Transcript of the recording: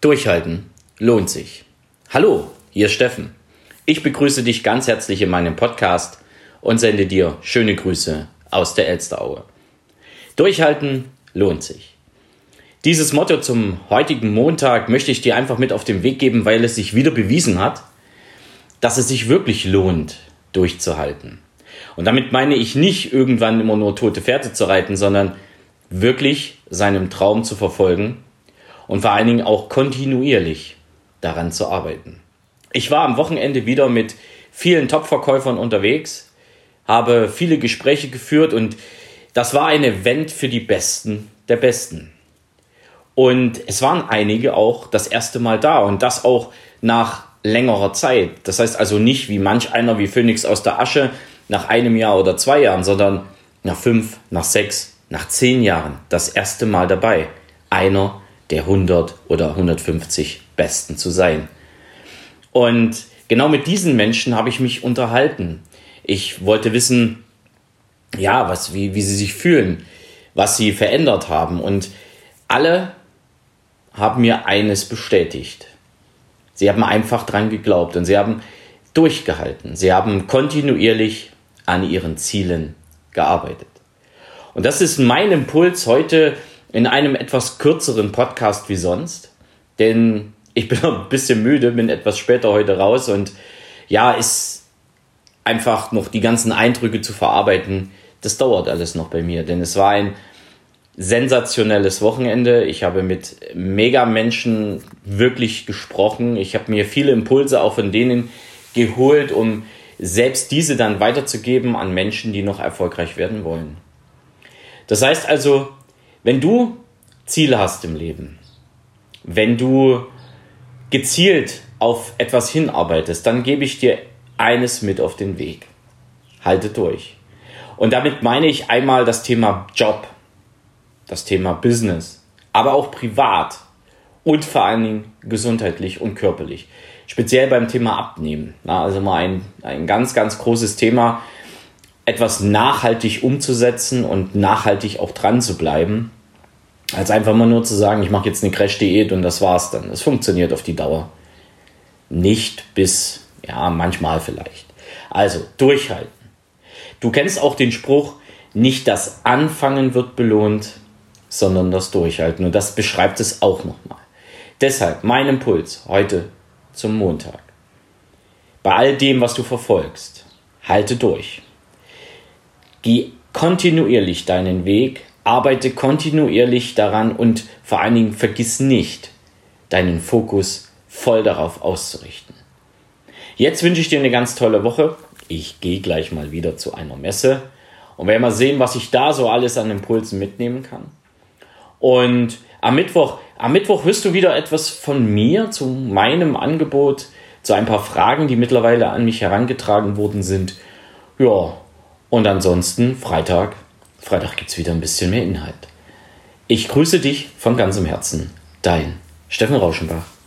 Durchhalten lohnt sich. Hallo, hier ist Steffen. Ich begrüße dich ganz herzlich in meinem Podcast und sende dir schöne Grüße aus der Elsteraue. Durchhalten lohnt sich. Dieses Motto zum heutigen Montag möchte ich dir einfach mit auf den Weg geben, weil es sich wieder bewiesen hat, dass es sich wirklich lohnt, durchzuhalten. Und damit meine ich nicht irgendwann immer nur tote Pferde zu reiten, sondern wirklich seinem Traum zu verfolgen und vor allen Dingen auch kontinuierlich daran zu arbeiten. Ich war am Wochenende wieder mit vielen Top-Verkäufern unterwegs, habe viele Gespräche geführt und das war ein Event für die Besten der Besten. Und es waren einige auch das erste Mal da und das auch nach längerer Zeit. Das heißt also nicht wie manch einer wie Phoenix aus der Asche nach einem Jahr oder zwei Jahren, sondern nach fünf, nach sechs, nach zehn Jahren das erste Mal dabei. Einer der 100 oder 150 Besten zu sein. Und genau mit diesen Menschen habe ich mich unterhalten. Ich wollte wissen, ja, was, wie, wie sie sich fühlen, was sie verändert haben. Und alle haben mir eines bestätigt. Sie haben einfach dran geglaubt und sie haben durchgehalten. Sie haben kontinuierlich an ihren Zielen gearbeitet. Und das ist mein Impuls heute in einem etwas kürzeren Podcast wie sonst, denn ich bin ein bisschen müde, bin etwas später heute raus und ja, ist einfach noch die ganzen Eindrücke zu verarbeiten. Das dauert alles noch bei mir, denn es war ein sensationelles Wochenende. Ich habe mit mega Menschen wirklich gesprochen. Ich habe mir viele Impulse auch von denen geholt, um selbst diese dann weiterzugeben an Menschen, die noch erfolgreich werden wollen. Das heißt also, wenn du Ziele hast im Leben, wenn du gezielt auf etwas hinarbeitest, dann gebe ich dir eines mit auf den Weg. Halte durch. Und damit meine ich einmal das Thema Job, das Thema Business, aber auch privat und vor allen Dingen gesundheitlich und körperlich. Speziell beim Thema Abnehmen. also mal ein, ein ganz, ganz großes Thema, etwas nachhaltig umzusetzen und nachhaltig auch dran zu bleiben, als einfach mal nur zu sagen, ich mache jetzt eine Crash-Diät und das war's dann. Das funktioniert auf die Dauer. Nicht bis, ja, manchmal vielleicht. Also durchhalten. Du kennst auch den Spruch, nicht das Anfangen wird belohnt, sondern das Durchhalten. Und das beschreibt es auch nochmal. Deshalb mein Impuls heute zum Montag. Bei all dem, was du verfolgst, halte durch. Geh kontinuierlich deinen Weg, arbeite kontinuierlich daran und vor allen Dingen vergiss nicht, deinen Fokus voll darauf auszurichten. Jetzt wünsche ich dir eine ganz tolle Woche. Ich gehe gleich mal wieder zu einer Messe und werde mal sehen, was ich da so alles an Impulsen mitnehmen kann. Und am Mittwoch, am Mittwoch wirst du wieder etwas von mir zu meinem Angebot, zu ein paar Fragen, die mittlerweile an mich herangetragen worden sind. Ja, und ansonsten Freitag. Freitag gibt es wieder ein bisschen mehr Inhalt. Ich grüße dich von ganzem Herzen. Dein Steffen Rauschenbach.